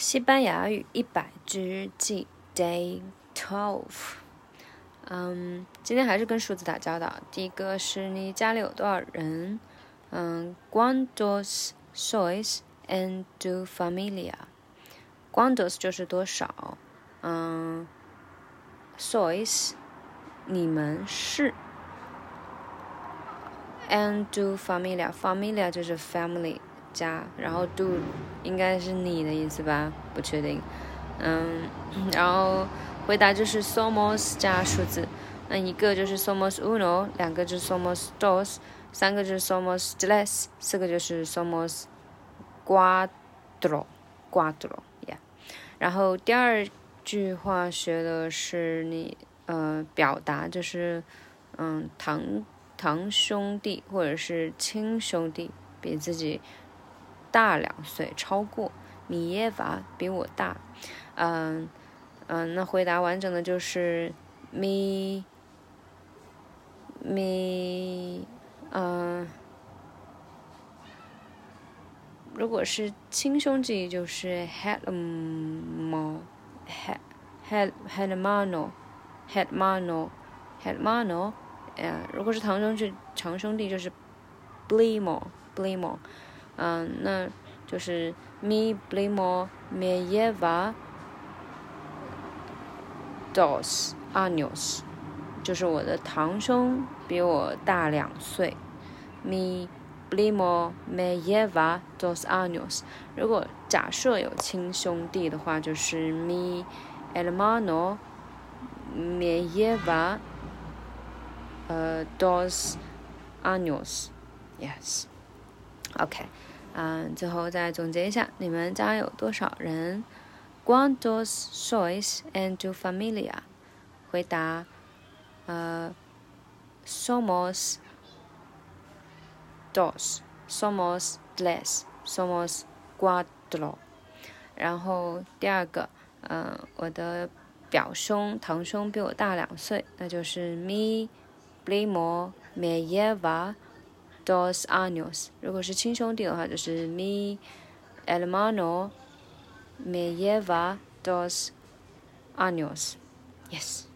西班牙语一百之日记 Day Twelve。嗯，今天还是跟数字打交道。第一个是你家里有多少人？嗯，¿Cuántos sois en tu familia？¿Cuántos 就是多少？嗯，sois 你们是。En tu familia，familia 就是 family。加，然后 do 应该是你的意思吧？不确定。嗯，然后回答就是 somos 加数字。那一个就是 somos uno，两个就是 somos dos，三个就是 somos tres，四个就是 somos cuatro，cuatro，yeah。然后第二句话学的是你呃表达就是嗯堂堂兄弟或者是亲兄弟比自己。大两岁，超过米耶娃比我大，嗯嗯，那回答完整的就是米米嗯，如果是亲兄弟就是 hermano her hermano hermano hermano，呃，如果是堂兄弟长兄弟就是 Blimo，Blimo。嗯，那就是 mi primo me lleva dos años，就是我的堂兄比我大两岁。mi primo me lleva dos años。如果假设有亲兄弟的话，就是 mi hermano me lleva 呃 dos años。OK，。嗯，最后再总结一下，你们家有多少人？¿Cuántos sois en tu familia？回答，呃，somos dos，somos tres，somos cuatro。然后第二个，嗯，我的表兄、堂兄比我大两岁，那就是 mi primo me lleva。Dos años，如果是亲兄弟的话，就是 mi hermano me lleva dos años。Yes。